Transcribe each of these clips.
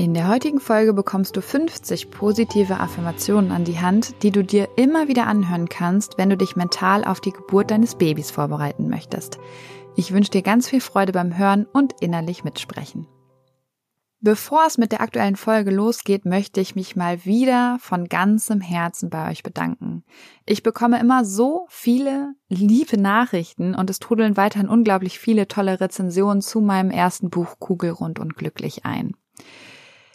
In der heutigen Folge bekommst du 50 positive Affirmationen an die Hand, die du dir immer wieder anhören kannst, wenn du dich mental auf die Geburt deines Babys vorbereiten möchtest. Ich wünsche dir ganz viel Freude beim Hören und innerlich mitsprechen. Bevor es mit der aktuellen Folge losgeht, möchte ich mich mal wieder von ganzem Herzen bei euch bedanken. Ich bekomme immer so viele liebe Nachrichten und es trudeln weiterhin unglaublich viele tolle Rezensionen zu meinem ersten Buch Kugelrund und glücklich ein.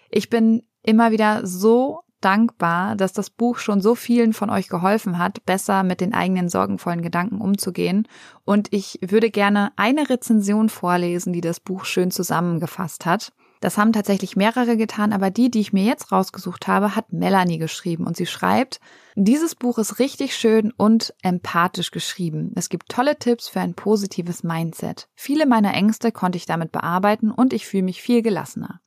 Ich bin immer wieder so dankbar, dass das Buch schon so vielen von euch geholfen hat, besser mit den eigenen sorgenvollen Gedanken umzugehen. Und ich würde gerne eine Rezension vorlesen, die das Buch schön zusammengefasst hat. Das haben tatsächlich mehrere getan, aber die, die ich mir jetzt rausgesucht habe, hat Melanie geschrieben und sie schreibt, dieses Buch ist richtig schön und empathisch geschrieben. Es gibt tolle Tipps für ein positives Mindset. Viele meiner Ängste konnte ich damit bearbeiten und ich fühle mich viel gelassener.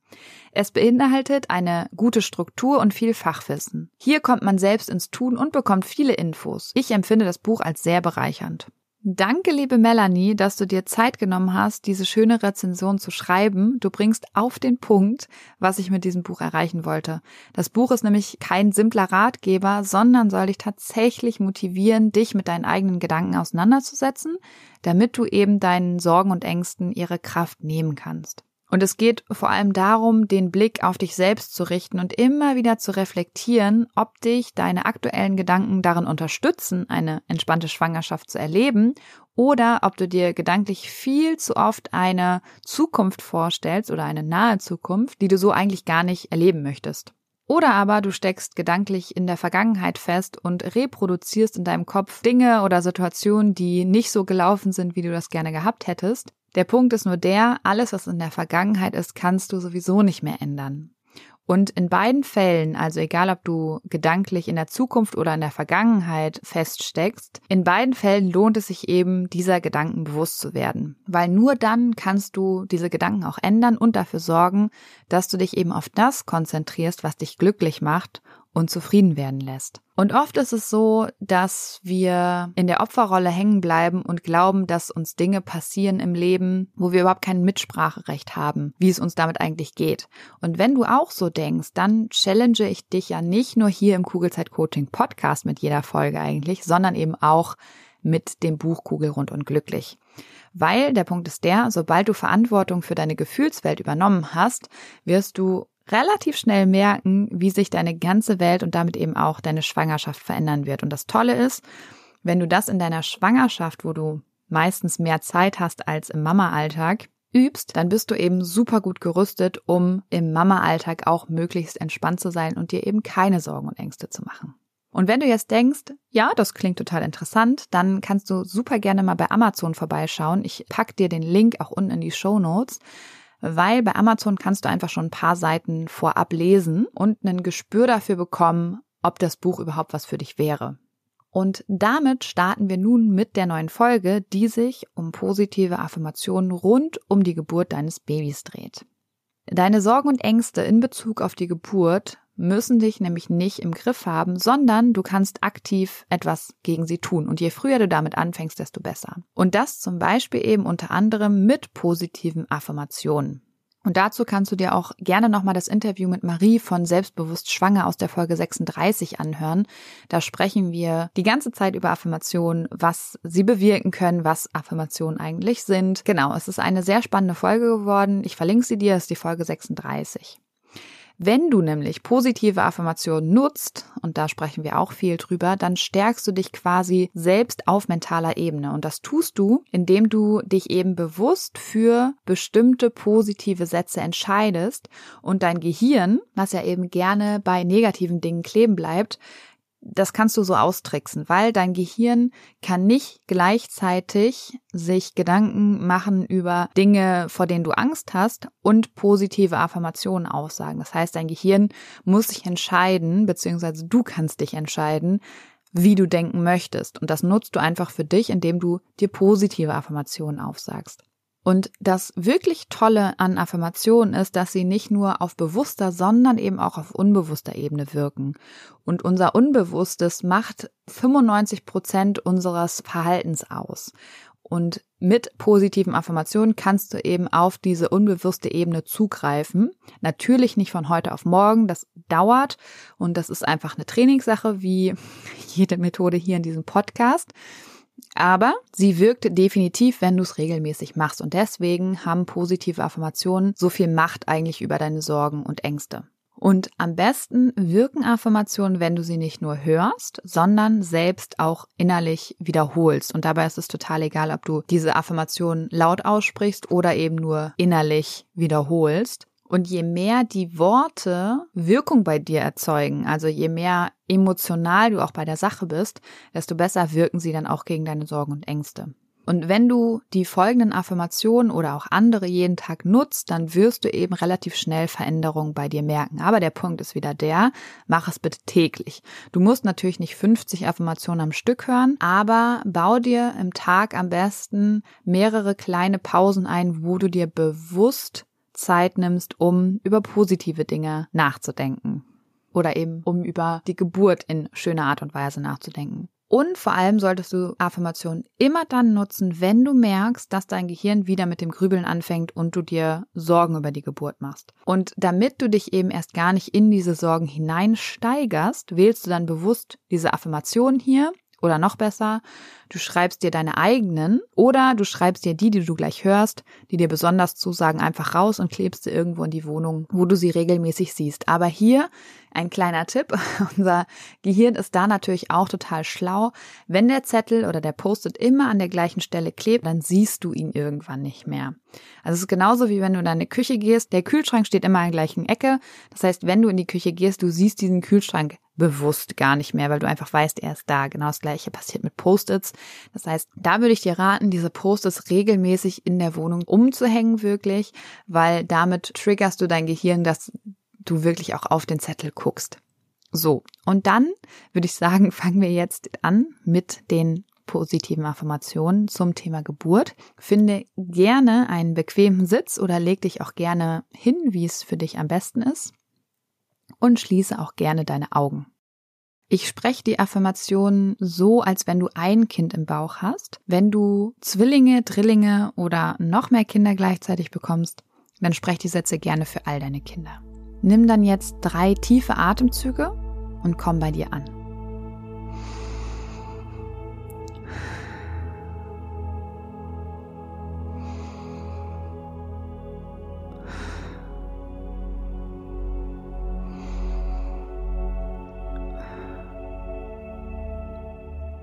Es beinhaltet eine gute Struktur und viel Fachwissen. Hier kommt man selbst ins Tun und bekommt viele Infos. Ich empfinde das Buch als sehr bereichernd. Danke, liebe Melanie, dass du dir Zeit genommen hast, diese schöne Rezension zu schreiben. Du bringst auf den Punkt, was ich mit diesem Buch erreichen wollte. Das Buch ist nämlich kein simpler Ratgeber, sondern soll dich tatsächlich motivieren, dich mit deinen eigenen Gedanken auseinanderzusetzen, damit du eben deinen Sorgen und Ängsten ihre Kraft nehmen kannst. Und es geht vor allem darum, den Blick auf dich selbst zu richten und immer wieder zu reflektieren, ob dich deine aktuellen Gedanken darin unterstützen, eine entspannte Schwangerschaft zu erleben, oder ob du dir gedanklich viel zu oft eine Zukunft vorstellst oder eine nahe Zukunft, die du so eigentlich gar nicht erleben möchtest. Oder aber du steckst gedanklich in der Vergangenheit fest und reproduzierst in deinem Kopf Dinge oder Situationen, die nicht so gelaufen sind, wie du das gerne gehabt hättest. Der Punkt ist nur der, alles, was in der Vergangenheit ist, kannst du sowieso nicht mehr ändern. Und in beiden Fällen, also egal ob du gedanklich in der Zukunft oder in der Vergangenheit feststeckst, in beiden Fällen lohnt es sich eben, dieser Gedanken bewusst zu werden. Weil nur dann kannst du diese Gedanken auch ändern und dafür sorgen, dass du dich eben auf das konzentrierst, was dich glücklich macht und zufrieden werden lässt. Und oft ist es so, dass wir in der Opferrolle hängen bleiben und glauben, dass uns Dinge passieren im Leben, wo wir überhaupt kein Mitspracherecht haben, wie es uns damit eigentlich geht. Und wenn du auch so denkst, dann challenge ich dich ja nicht nur hier im Kugelzeit Coaching Podcast mit jeder Folge eigentlich, sondern eben auch mit dem Buch Kugelrund und glücklich. Weil der Punkt ist der, sobald du Verantwortung für deine Gefühlswelt übernommen hast, wirst du relativ schnell merken, wie sich deine ganze Welt und damit eben auch deine Schwangerschaft verändern wird. Und das Tolle ist, wenn du das in deiner Schwangerschaft, wo du meistens mehr Zeit hast als im Mama-Alltag, übst, dann bist du eben super gut gerüstet, um im Mama-Alltag auch möglichst entspannt zu sein und dir eben keine Sorgen und Ängste zu machen. Und wenn du jetzt denkst, ja, das klingt total interessant, dann kannst du super gerne mal bei Amazon vorbeischauen. Ich pack dir den Link auch unten in die Show Notes weil bei Amazon kannst du einfach schon ein paar Seiten vorab lesen und ein Gespür dafür bekommen, ob das Buch überhaupt was für dich wäre. Und damit starten wir nun mit der neuen Folge, die sich um positive Affirmationen rund um die Geburt deines Babys dreht. Deine Sorgen und Ängste in Bezug auf die Geburt müssen dich nämlich nicht im Griff haben, sondern du kannst aktiv etwas gegen sie tun. Und je früher du damit anfängst, desto besser. Und das zum Beispiel eben unter anderem mit positiven Affirmationen. Und dazu kannst du dir auch gerne nochmal das Interview mit Marie von Selbstbewusst Schwanger aus der Folge 36 anhören. Da sprechen wir die ganze Zeit über Affirmationen, was sie bewirken können, was Affirmationen eigentlich sind. Genau, es ist eine sehr spannende Folge geworden. Ich verlinke sie dir, das ist die Folge 36. Wenn du nämlich positive Affirmationen nutzt, und da sprechen wir auch viel drüber, dann stärkst du dich quasi selbst auf mentaler Ebene. Und das tust du, indem du dich eben bewusst für bestimmte positive Sätze entscheidest und dein Gehirn, was ja eben gerne bei negativen Dingen kleben bleibt, das kannst du so austricksen, weil dein Gehirn kann nicht gleichzeitig sich Gedanken machen über Dinge, vor denen du Angst hast und positive Affirmationen aussagen. Das heißt, dein Gehirn muss sich entscheiden, beziehungsweise du kannst dich entscheiden, wie du denken möchtest. Und das nutzt du einfach für dich, indem du dir positive Affirmationen aufsagst. Und das wirklich Tolle an Affirmationen ist, dass sie nicht nur auf bewusster, sondern eben auch auf unbewusster Ebene wirken. Und unser Unbewusstes macht 95 Prozent unseres Verhaltens aus. Und mit positiven Affirmationen kannst du eben auf diese unbewusste Ebene zugreifen. Natürlich nicht von heute auf morgen, das dauert und das ist einfach eine Trainingssache, wie jede Methode hier in diesem Podcast. Aber sie wirkt definitiv, wenn du es regelmäßig machst. Und deswegen haben positive Affirmationen so viel Macht eigentlich über deine Sorgen und Ängste. Und am besten wirken Affirmationen, wenn du sie nicht nur hörst, sondern selbst auch innerlich wiederholst. Und dabei ist es total egal, ob du diese Affirmationen laut aussprichst oder eben nur innerlich wiederholst. Und je mehr die Worte Wirkung bei dir erzeugen, also je mehr emotional du auch bei der Sache bist, desto besser wirken sie dann auch gegen deine Sorgen und Ängste. Und wenn du die folgenden Affirmationen oder auch andere jeden Tag nutzt, dann wirst du eben relativ schnell Veränderungen bei dir merken. Aber der Punkt ist wieder der, mach es bitte täglich. Du musst natürlich nicht 50 Affirmationen am Stück hören, aber bau dir im Tag am besten mehrere kleine Pausen ein, wo du dir bewusst Zeit nimmst, um über positive Dinge nachzudenken. Oder eben, um über die Geburt in schöner Art und Weise nachzudenken. Und vor allem solltest du Affirmationen immer dann nutzen, wenn du merkst, dass dein Gehirn wieder mit dem Grübeln anfängt und du dir Sorgen über die Geburt machst. Und damit du dich eben erst gar nicht in diese Sorgen hineinsteigerst, wählst du dann bewusst diese Affirmationen hier oder noch besser, du schreibst dir deine eigenen oder du schreibst dir die, die du gleich hörst, die dir besonders zusagen, einfach raus und klebst sie irgendwo in die Wohnung, wo du sie regelmäßig siehst. Aber hier ein kleiner Tipp. Unser Gehirn ist da natürlich auch total schlau. Wenn der Zettel oder der Post-it immer an der gleichen Stelle klebt, dann siehst du ihn irgendwann nicht mehr. Also es ist genauso wie wenn du in deine Küche gehst. Der Kühlschrank steht immer in der gleichen Ecke. Das heißt, wenn du in die Küche gehst, du siehst diesen Kühlschrank bewusst gar nicht mehr, weil du einfach weißt, er ist da. Genau das gleiche passiert mit Post-its. Das heißt, da würde ich dir raten, diese Post-its regelmäßig in der Wohnung umzuhängen wirklich, weil damit triggerst du dein Gehirn, dass du wirklich auch auf den Zettel guckst. So, und dann würde ich sagen, fangen wir jetzt an mit den positiven Affirmationen zum Thema Geburt. Finde gerne einen bequemen Sitz oder leg dich auch gerne hin, wie es für dich am besten ist. Und schließe auch gerne deine Augen. Ich spreche die Affirmationen so, als wenn du ein Kind im Bauch hast. Wenn du Zwillinge, Drillinge oder noch mehr Kinder gleichzeitig bekommst, dann sprech die Sätze gerne für all deine Kinder. Nimm dann jetzt drei tiefe Atemzüge und komm bei dir an.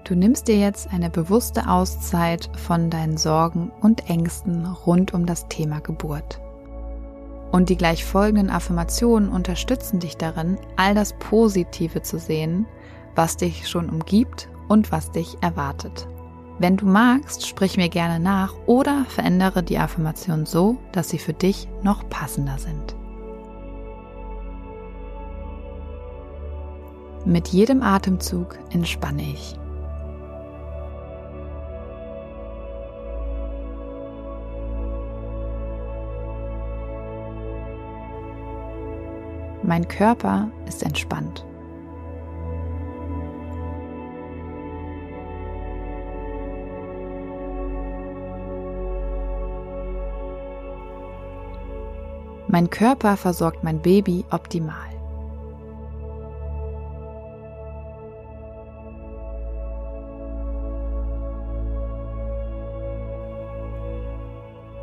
Du nimmst dir jetzt eine bewusste Auszeit von deinen Sorgen und Ängsten rund um das Thema Geburt. Und die gleich folgenden Affirmationen unterstützen dich darin, all das Positive zu sehen, was dich schon umgibt und was dich erwartet. Wenn du magst, sprich mir gerne nach oder verändere die Affirmation so, dass sie für dich noch passender sind. Mit jedem Atemzug entspanne ich. Mein Körper ist entspannt. Mein Körper versorgt mein Baby optimal.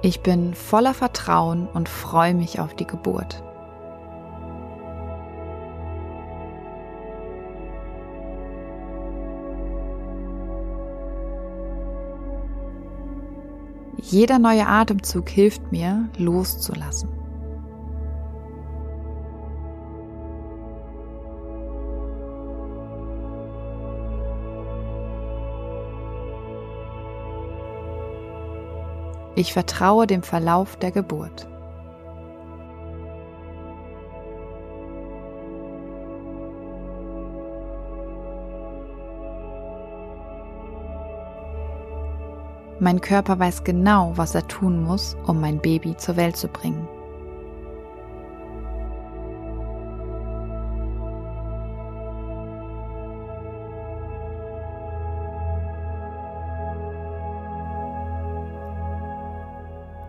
Ich bin voller Vertrauen und freue mich auf die Geburt. Jeder neue Atemzug hilft mir, loszulassen. Ich vertraue dem Verlauf der Geburt. Mein Körper weiß genau, was er tun muss, um mein Baby zur Welt zu bringen.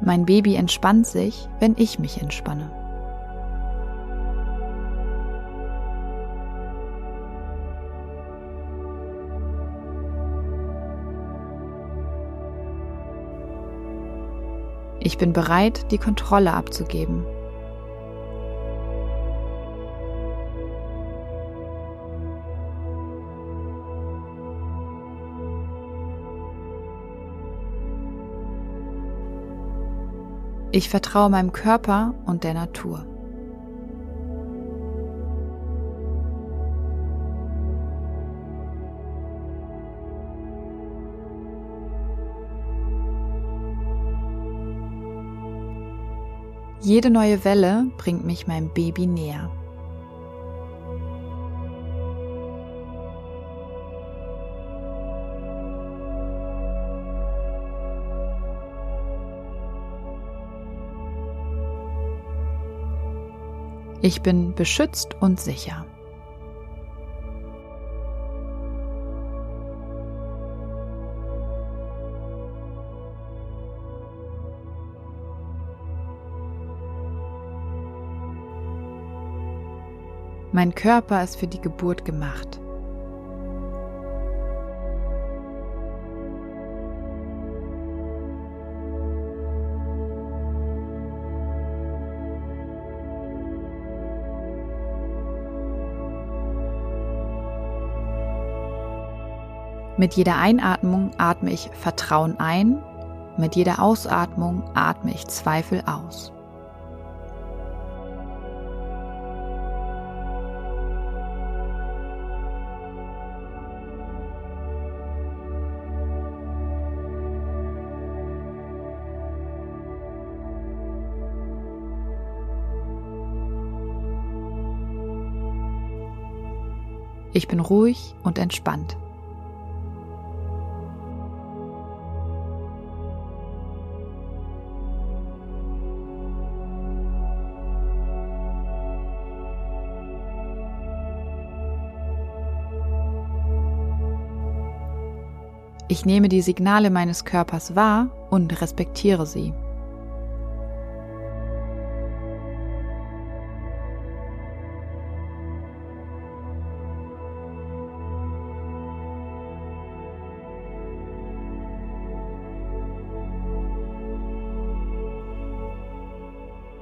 Mein Baby entspannt sich, wenn ich mich entspanne. Ich bin bereit, die Kontrolle abzugeben. Ich vertraue meinem Körper und der Natur. Jede neue Welle bringt mich meinem Baby näher. Ich bin beschützt und sicher. Mein Körper ist für die Geburt gemacht. Mit jeder Einatmung atme ich Vertrauen ein, mit jeder Ausatmung atme ich Zweifel aus. Ich bin ruhig und entspannt. Ich nehme die Signale meines Körpers wahr und respektiere sie.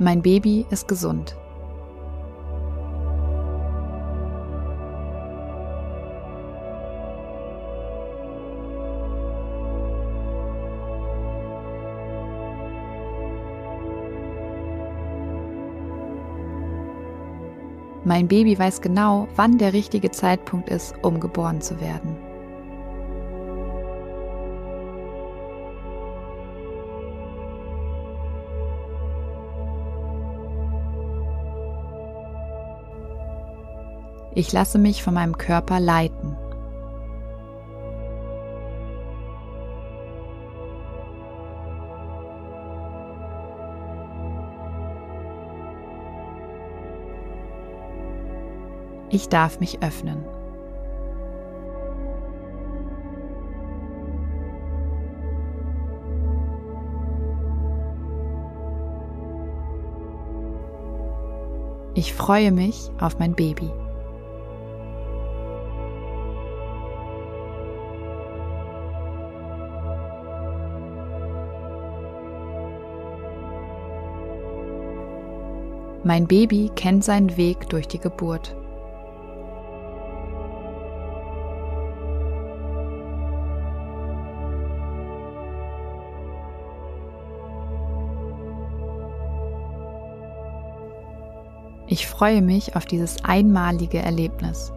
Mein Baby ist gesund. Mein Baby weiß genau, wann der richtige Zeitpunkt ist, um geboren zu werden. Ich lasse mich von meinem Körper leiten. Ich darf mich öffnen. Ich freue mich auf mein Baby. Mein Baby kennt seinen Weg durch die Geburt. Ich freue mich auf dieses einmalige Erlebnis.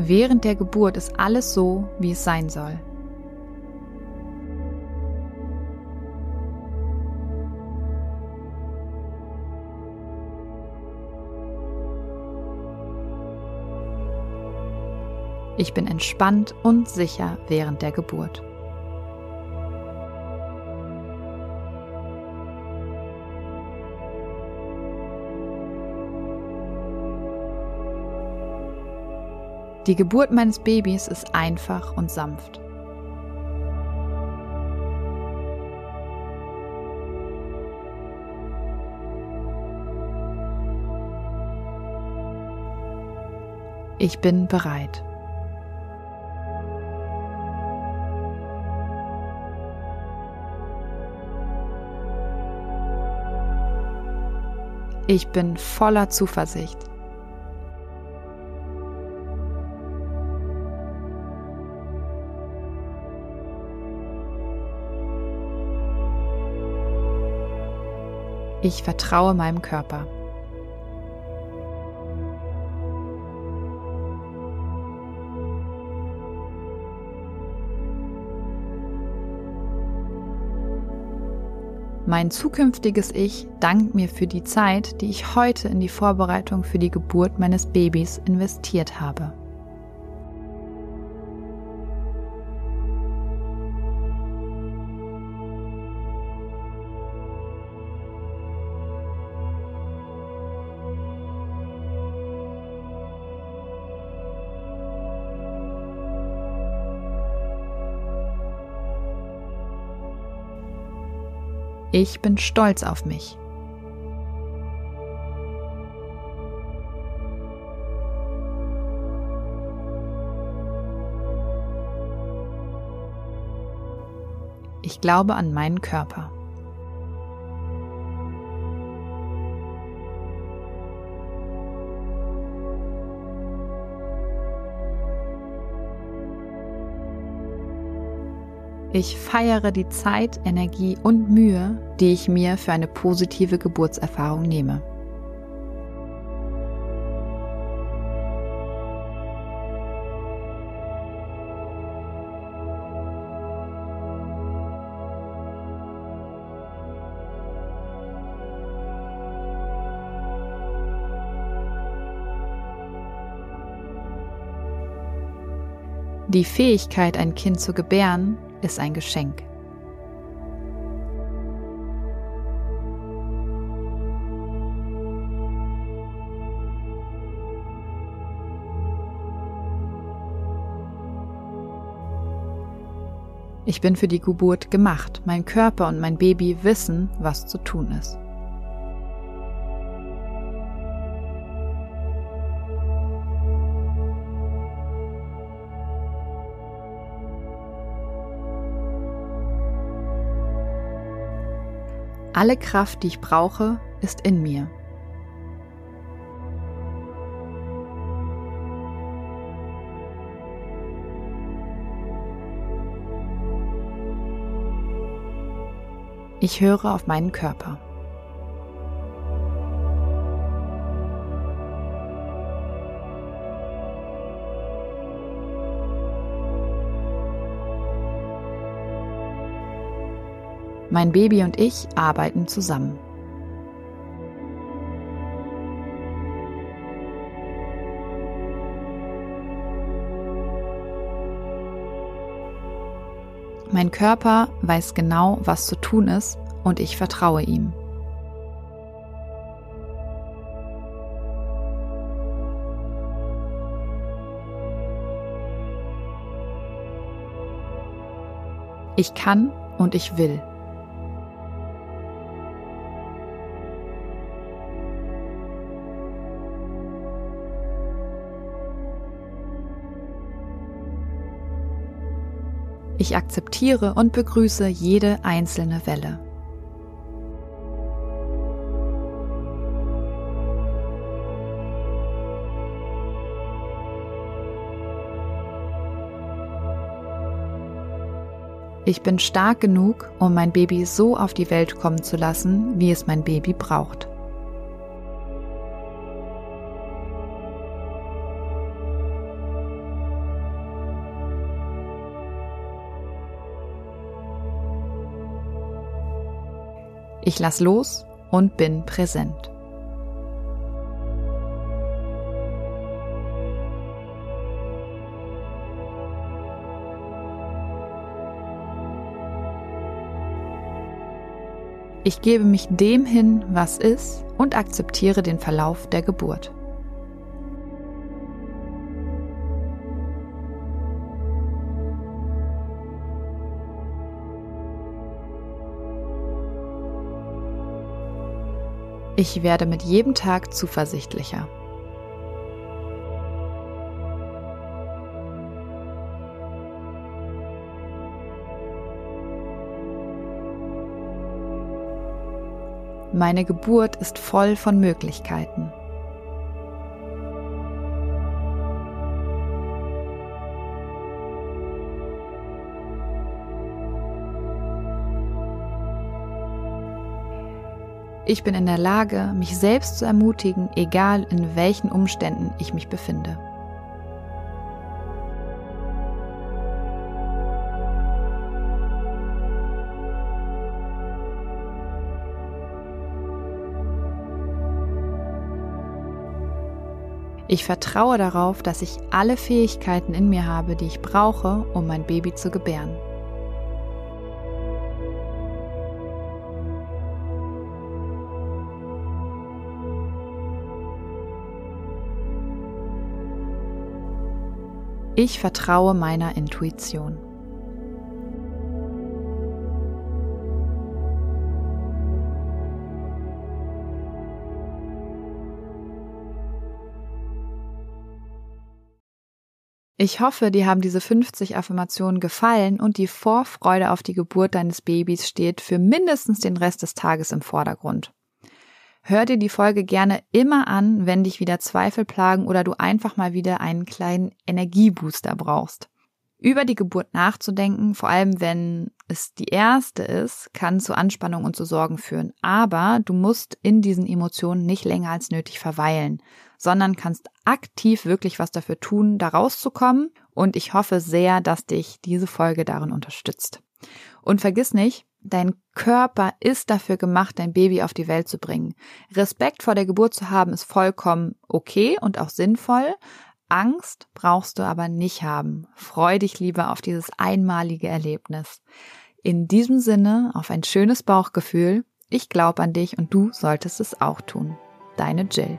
Während der Geburt ist alles so, wie es sein soll. Ich bin entspannt und sicher während der Geburt. Die Geburt meines Babys ist einfach und sanft. Ich bin bereit. Ich bin voller Zuversicht. Ich vertraue meinem Körper. Mein zukünftiges Ich dankt mir für die Zeit, die ich heute in die Vorbereitung für die Geburt meines Babys investiert habe. Ich bin stolz auf mich. Ich glaube an meinen Körper. Ich feiere die Zeit, Energie und Mühe, die ich mir für eine positive Geburtserfahrung nehme. Die Fähigkeit, ein Kind zu gebären, ist ein Geschenk. Ich bin für die Geburt gemacht. Mein Körper und mein Baby wissen, was zu tun ist. Alle Kraft, die ich brauche, ist in mir. Ich höre auf meinen Körper. Mein Baby und ich arbeiten zusammen. Mein Körper weiß genau, was zu tun ist und ich vertraue ihm. Ich kann und ich will. Ich akzeptiere und begrüße jede einzelne Welle. Ich bin stark genug, um mein Baby so auf die Welt kommen zu lassen, wie es mein Baby braucht. Ich lass los und bin präsent. Ich gebe mich dem hin, was ist und akzeptiere den Verlauf der Geburt. Ich werde mit jedem Tag zuversichtlicher. Meine Geburt ist voll von Möglichkeiten. Ich bin in der Lage, mich selbst zu ermutigen, egal in welchen Umständen ich mich befinde. Ich vertraue darauf, dass ich alle Fähigkeiten in mir habe, die ich brauche, um mein Baby zu gebären. Ich vertraue meiner Intuition. Ich hoffe, dir haben diese 50 Affirmationen gefallen und die Vorfreude auf die Geburt deines Babys steht für mindestens den Rest des Tages im Vordergrund. Hör dir die Folge gerne immer an, wenn dich wieder Zweifel plagen oder du einfach mal wieder einen kleinen Energiebooster brauchst. Über die Geburt nachzudenken, vor allem wenn es die erste ist, kann zu Anspannung und zu Sorgen führen. Aber du musst in diesen Emotionen nicht länger als nötig verweilen, sondern kannst aktiv wirklich was dafür tun, da rauszukommen. Und ich hoffe sehr, dass dich diese Folge darin unterstützt. Und vergiss nicht, Dein Körper ist dafür gemacht, dein Baby auf die Welt zu bringen. Respekt vor der Geburt zu haben ist vollkommen okay und auch sinnvoll. Angst brauchst du aber nicht haben. Freu dich lieber auf dieses einmalige Erlebnis. In diesem Sinne auf ein schönes Bauchgefühl. Ich glaube an dich und du solltest es auch tun. Deine Jill.